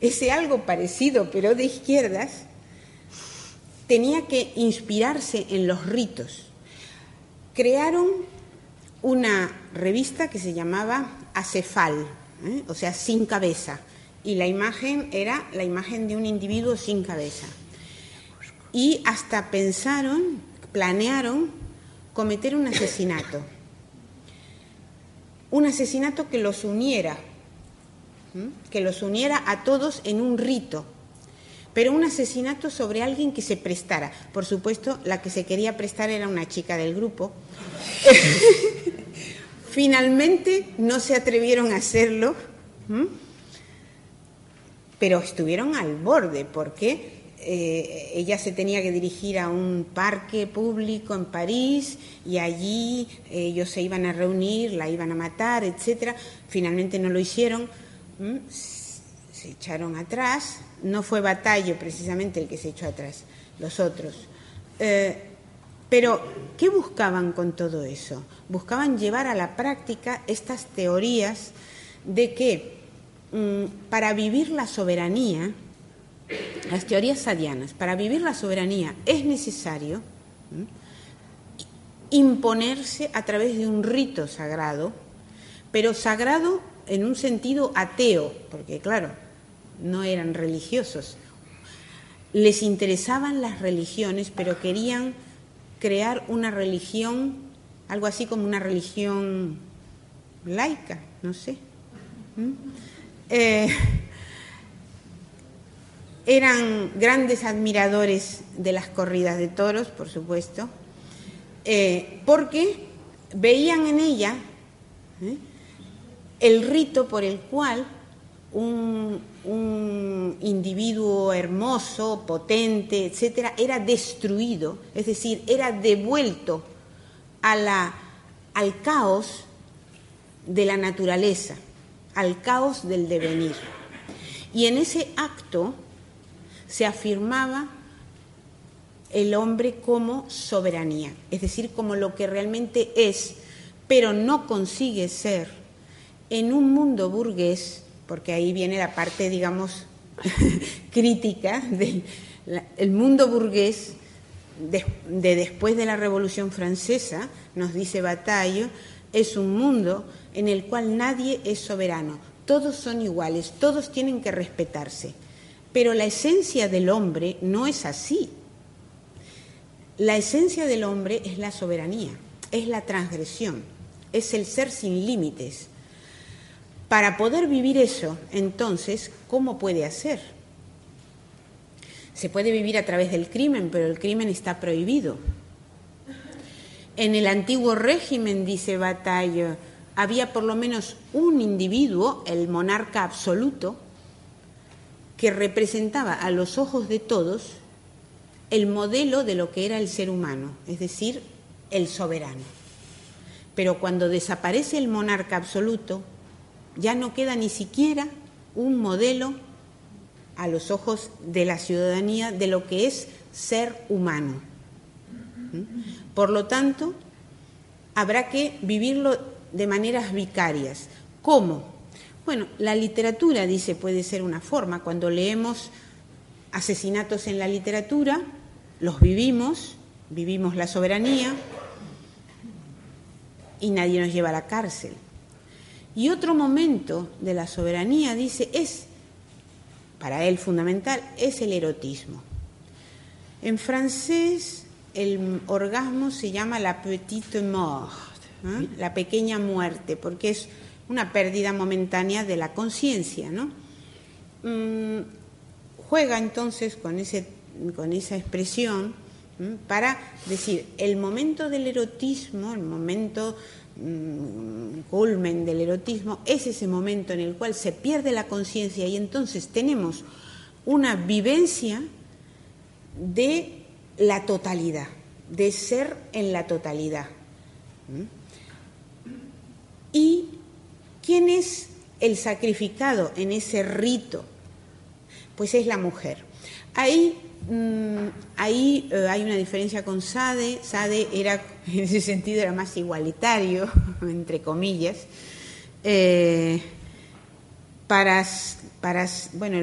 S3: Ese algo parecido pero de izquierdas tenía que inspirarse en los ritos. Crearon una revista que se llamaba Acefal, ¿eh? o sea, sin cabeza, y la imagen era la imagen de un individuo sin cabeza. Y hasta pensaron, planearon cometer un asesinato. Un asesinato que los uniera, que los uniera a todos en un rito, pero un asesinato sobre alguien que se prestara. Por supuesto, la que se quería prestar era una chica del grupo. (laughs) Finalmente no se atrevieron a hacerlo, pero estuvieron al borde, porque eh, ella se tenía que dirigir a un parque público en París y allí ellos se iban a reunir, la iban a matar, etcétera. Finalmente no lo hicieron, se echaron atrás. No fue Batallo precisamente el que se echó atrás, los otros. Eh, pero, ¿qué buscaban con todo eso? Buscaban llevar a la práctica estas teorías de que mm, para vivir la soberanía, las teorías sadianas, para vivir la soberanía es necesario imponerse a través de un rito sagrado, pero sagrado en un sentido ateo, porque claro, no eran religiosos. Les interesaban las religiones, pero querían crear una religión, algo así como una religión laica, no sé. Eh, eran grandes admiradores de las corridas de toros, por supuesto, eh, porque veían en ella ¿eh? el rito por el cual un, individuo hermoso, potente, etcétera, era destruido, es decir, era devuelto al caos de la naturaleza, al caos del devenir. Y en ese acto se afirmaba el hombre como soberanía, es decir, como lo que realmente es, pero no consigue ser en un mundo burgués, porque ahí viene la parte, digamos, (laughs) crítica del el mundo burgués de, después de la Revolución Francesa, nos dice Bataille, es un mundo en el cual nadie es soberano, todos son iguales, todos tienen que respetarse. Pero la esencia del hombre no es así. La esencia del hombre es la soberanía, es la transgresión, es el ser sin límites. Para poder vivir eso, entonces, ¿cómo puede hacer? Se puede vivir a través del crimen, pero el crimen está prohibido. En el antiguo régimen, dice Bataille, había por lo menos un individuo, el monarca absoluto, que representaba a los ojos de todos el modelo de lo que era el ser humano, es decir, el soberano. Pero cuando desaparece el monarca absoluto, ya no queda ni siquiera un modelo a los ojos de la ciudadanía de lo que es ser humano. ¿Mm? Por lo tanto, habrá que vivirlo de maneras vicarias. ¿Cómo? Bueno, la literatura, dice, puede ser una forma. Cuando leemos asesinatos en la literatura, los vivimos, vivimos la soberanía y nadie nos lleva a la cárcel. Y otro momento de la soberanía, dice, es, para él fundamental, es el erotismo. En francés el orgasmo se llama la petite mort, ¿eh? la pequeña muerte, porque es una pérdida momentánea de la conciencia. ¿no? Mm, juega entonces con, ese, con esa expresión para decir, el momento del erotismo, el momento culmen del erotismo, es ese momento en el cual se pierde la conciencia y entonces tenemos una vivencia de la totalidad, de ser en la totalidad. ¿Y quién es el sacrificado en ese rito? Pues es la mujer. Ahí, mm, ahí eh, hay una diferencia con Sade. Sade era, (laughs) en ese sentido, era más igualitario, (laughs) entre comillas. Eh, para, para, bueno,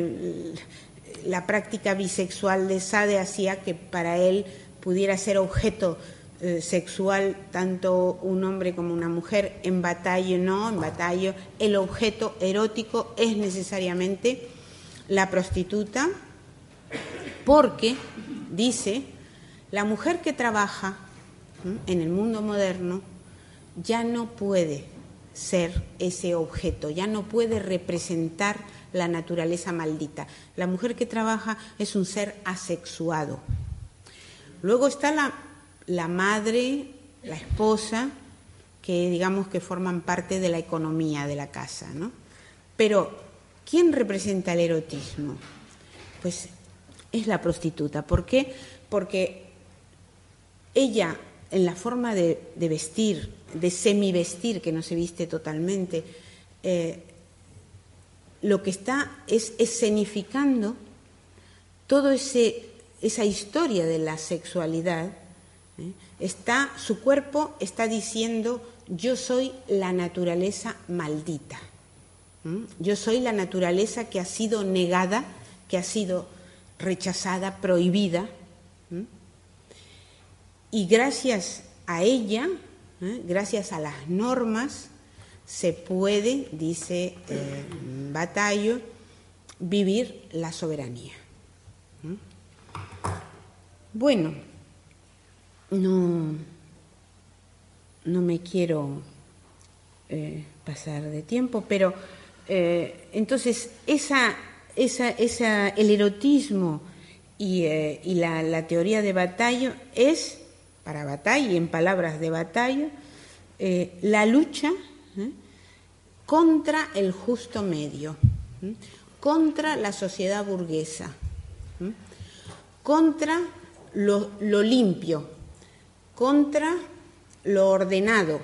S3: la práctica bisexual de Sade hacía que para él pudiera ser objeto eh, sexual tanto un hombre como una mujer, en batalla no, en batalla el objeto erótico es necesariamente la prostituta, porque, dice, la mujer que trabaja en el mundo moderno ya no puede ser ese objeto, ya no puede representar la naturaleza maldita. La mujer que trabaja es un ser asexuado. Luego está la, la madre, la esposa, que digamos que forman parte de la economía de la casa. Pero, ¿quién representa el erotismo? Pues es la prostituta. ¿Por qué? Porque ella, en la forma de, vestir, de semivestir, que no se viste totalmente, eh, lo que está es escenificando ese esa historia de la sexualidad, ¿eh? está, su cuerpo está diciendo, yo soy la naturaleza maldita, yo soy la naturaleza que ha sido negada, que ha sido rechazada, prohibida, y gracias a ella, ¿eh? gracias a las normas, se puede, dice eh, Batallo, vivir la soberanía. Bueno, no, no me quiero eh, pasar de tiempo, pero entonces esa, el erotismo y, eh, la, teoría de Batallo es, para Batallo, en palabras de Batallo, la lucha contra el justo medio, contra la sociedad burguesa, contra lo, limpio, contra lo ordenado,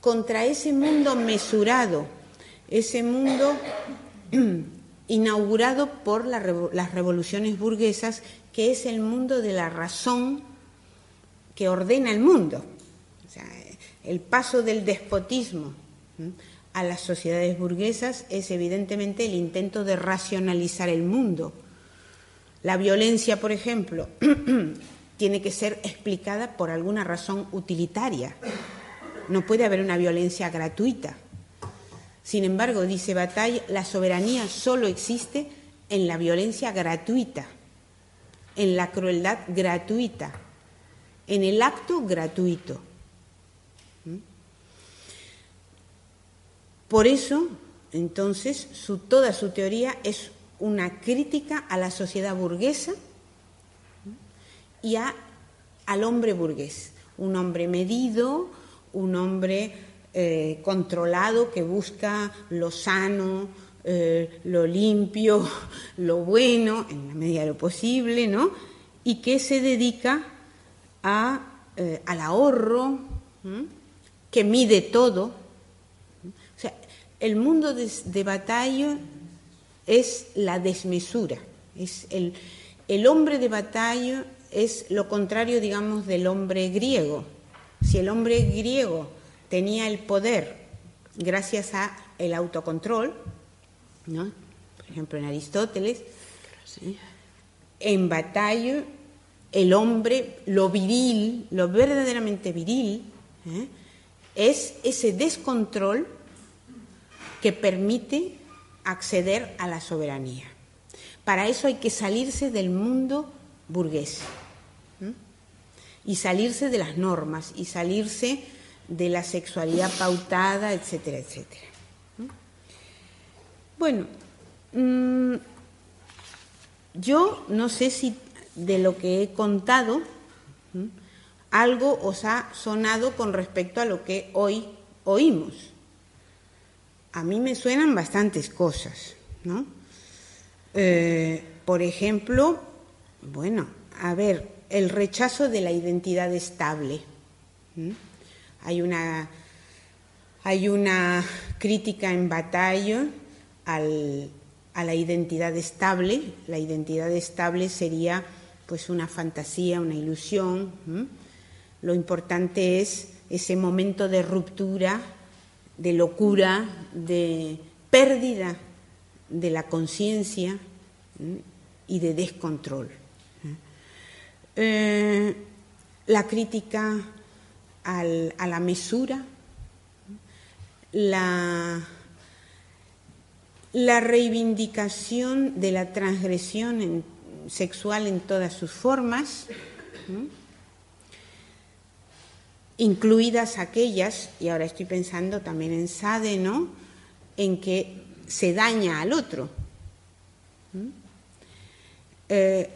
S3: contra ese mundo mesurado ese mundo (clears throat) inaugurado por las revoluciones burguesas, que es el mundo de la razón que ordena el mundo. O sea, el paso del despotismo a las sociedades burguesas es evidentemente el intento de racionalizar el mundo. La violencia, por ejemplo, (clears throat) tiene que ser explicada por alguna razón utilitaria. No puede haber una violencia gratuita. Sin embargo, dice Bataille, la soberanía solo existe en la violencia gratuita, en la crueldad gratuita, en el acto gratuito. ¿Mm? Por eso, entonces, toda su teoría es una crítica a la sociedad burguesa y al hombre burgués, un hombre medido, un hombre eh, controlado que busca lo sano, eh, lo limpio, (laughs) lo bueno, en la medida de lo posible, ¿no? Y que se dedica eh, al ahorro, que mide todo. O sea, el mundo de, batalla es la desmesura, es el, el hombre de batalla es lo contrario, digamos, del hombre griego. Si el hombre griego tenía el poder gracias a el autocontrol, ¿no? por ejemplo en Aristóteles, en batalla el hombre, lo viril, lo verdaderamente viril, ¿eh? es ese descontrol que permite acceder a la soberanía. Para eso hay que salirse del mundo burgués y salirse de las normas y salirse de la sexualidad pautada, etcétera, etcétera. Bueno, mm, yo no sé si de lo que he contado algo os ha sonado con respecto a lo que hoy oímos. A mí me suenan bastantes cosas, ¿no? Eh, por ejemplo, bueno, a ver, el rechazo de la identidad estable. Hay una, hay una crítica en batalla a la identidad estable. La identidad estable sería pues una fantasía, una ilusión. Lo importante es ese momento de ruptura, de locura, de pérdida de la conciencia y de descontrol. Eh, la crítica a la mesura, la, la reivindicación de la transgresión sexual en todas sus formas, incluidas aquellas, y ahora estoy pensando también en Sade, ¿no? en que se daña al otro. Eh,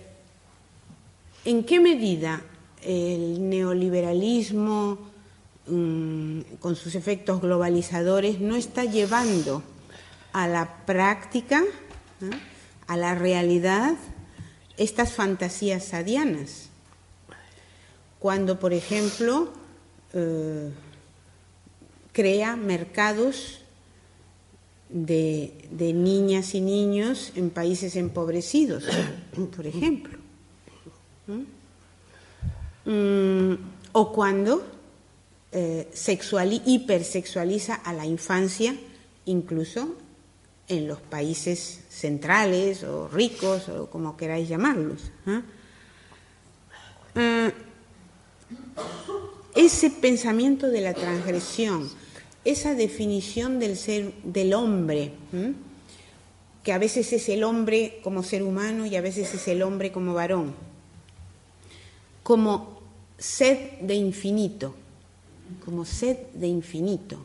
S3: ¿En qué medida el neoliberalismo, mm, con sus efectos globalizadores, no está llevando a la práctica, a la realidad, estas fantasías sadianas. Cuando, por ejemplo, eh, crea mercados de, niñas y niños en países empobrecidos, por ejemplo. Mm, o cuando eh, hipersexualiza a la infancia, incluso en los países centrales o ricos o como queráis llamarlos. ¿ah? Eh, ese pensamiento de la transgresión, esa definición del ser del hombre, que a veces es el hombre como ser humano y a veces es el hombre como varón, como sed de infinito, como sed de infinito,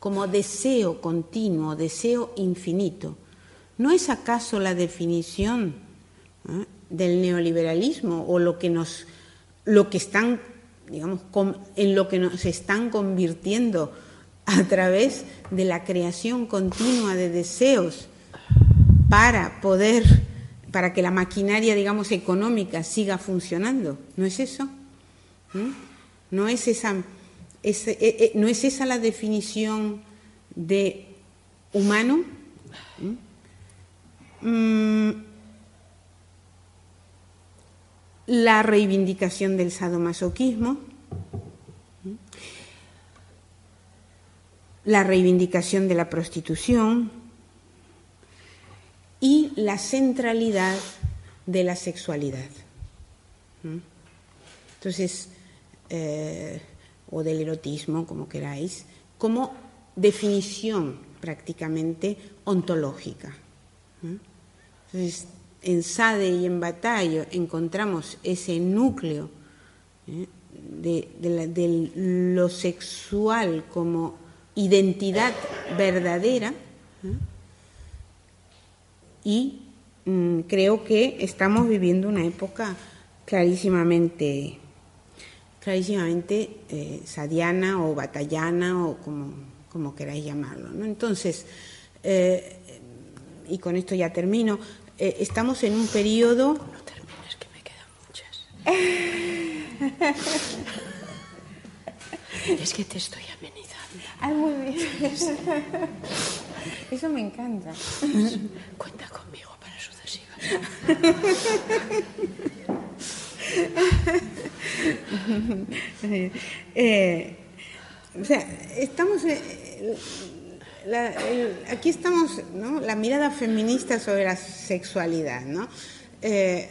S3: como deseo continuo, deseo infinito. ¿No es acaso la definición eh, del neoliberalismo o lo que nos lo que están digamos en lo que nos están convirtiendo a través de la creación continua de deseos para poder para que la maquinaria digamos económica siga funcionando? ¿No es eso? ¿Mm? No es esa, eh, eh, no es esa la definición de humano, mm, la reivindicación del sadomasoquismo, la reivindicación de la prostitución. Y la centralidad de la sexualidad. Entonces, eh, o del erotismo, como queráis, como definición prácticamente ontológica. Entonces, en Sade y en Batallo encontramos ese núcleo ¿eh? de, lo sexual como identidad verdadera y mm, creo que estamos viviendo una época clarísimamente clarísimamente eh, sadiana o batallana o como, como queráis llamarlo. ¿no? Entonces, eh, y con esto ya termino, eh, estamos en un periodo...
S2: No termines, que me quedan muchas. (laughs) es que te estoy amenizando.
S3: Ay, muy bien. Eso me encanta.
S2: Cuenta conmigo para sucesivas. (laughs)
S3: Eh, o sea, estamos. Eh, aquí estamos, ¿no? La mirada feminista sobre la sexualidad, ¿no? Eh,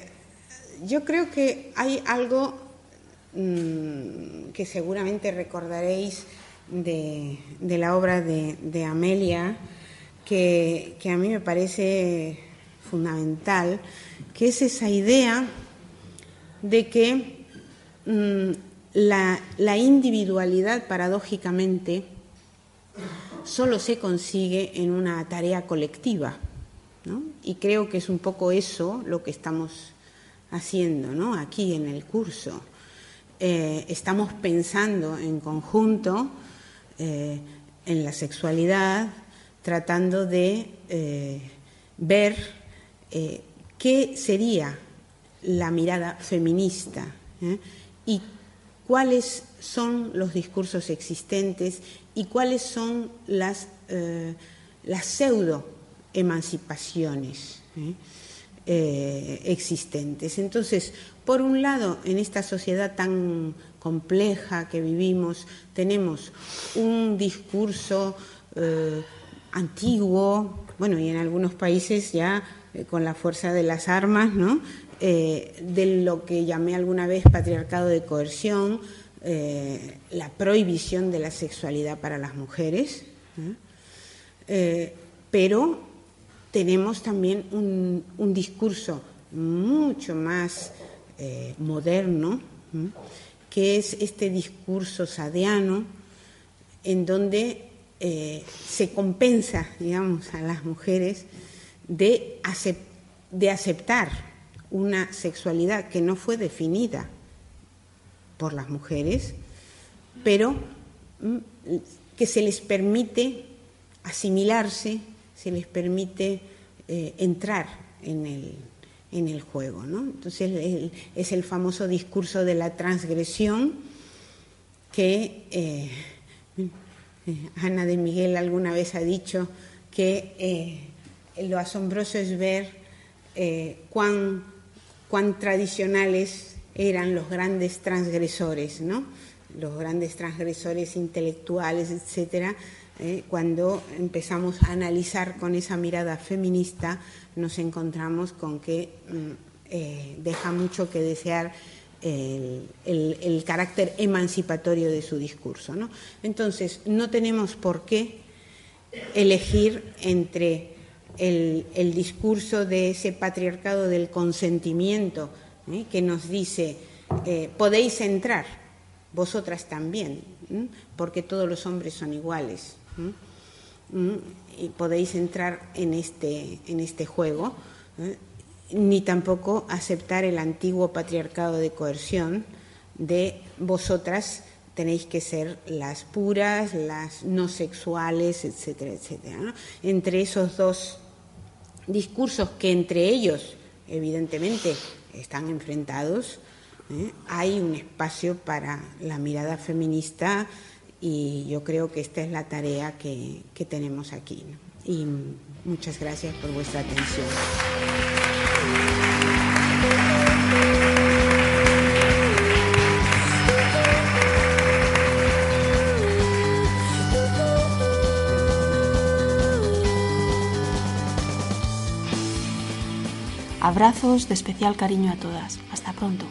S3: yo creo que hay algo mm, que seguramente recordaréis de, la obra de, Amelia, que, que a mí me parece fundamental, que es esa idea de que mm, la, individualidad, paradójicamente, solo se consigue en una tarea colectiva. Y creo que es un poco eso lo que estamos haciendo ¿no? aquí en el curso. Eh, estamos pensando en conjunto eh, en la sexualidad, tratando de eh, ver qué sería la mirada feminista ¿eh? y cuáles son los discursos existentes y cuáles son las, eh, las pseudo emancipaciones ¿eh? existentes. Entonces, por un lado, en esta sociedad tan compleja que vivimos, tenemos un discurso antiguo, bueno, y en algunos países ya con la fuerza de las armas, ¿no? Eh, de lo que llamé alguna vez patriarcado de coerción, eh, la prohibición de la sexualidad para las mujeres, eh, pero tenemos también un, discurso mucho más moderno, que es este discurso sadeano, en donde se compensa, digamos, a las mujeres de aceptar una sexualidad que no fue definida por las mujeres, pero mm, que se les permite asimilarse, se les permite eh, entrar en el, en el juego. ¿no? Entonces es el famoso discurso de la transgresión que eh, eh, Ana de Miguel alguna vez ha dicho que lo asombroso es ver cuán cuán tradicionales eran los grandes transgresores, ¿no? los grandes transgresores intelectuales, etcétera, eh, cuando empezamos a analizar con esa mirada feminista, nos encontramos con que mm, eh, deja mucho que desear el, carácter emancipatorio de su discurso. Entonces, no tenemos por qué elegir entre el, discurso de ese patriarcado del consentimiento que nos dice, eh, podéis entrar, vosotras también, porque todos los hombres son iguales. Y podéis entrar en este, en este juego, ¿eh? ni tampoco aceptar el antiguo patriarcado de coerción de vosotras tenéis que ser las puras, las no sexuales, etcétera, etcétera. Entre esos dos discursos que entre ellos, evidentemente, están enfrentados, ¿eh? hay un espacio para la mirada feminista y yo creo que esta es la tarea que, tenemos aquí. y muchas gracias por vuestra atención.
S1: Abrazos de especial cariño a todas. Hasta pronto.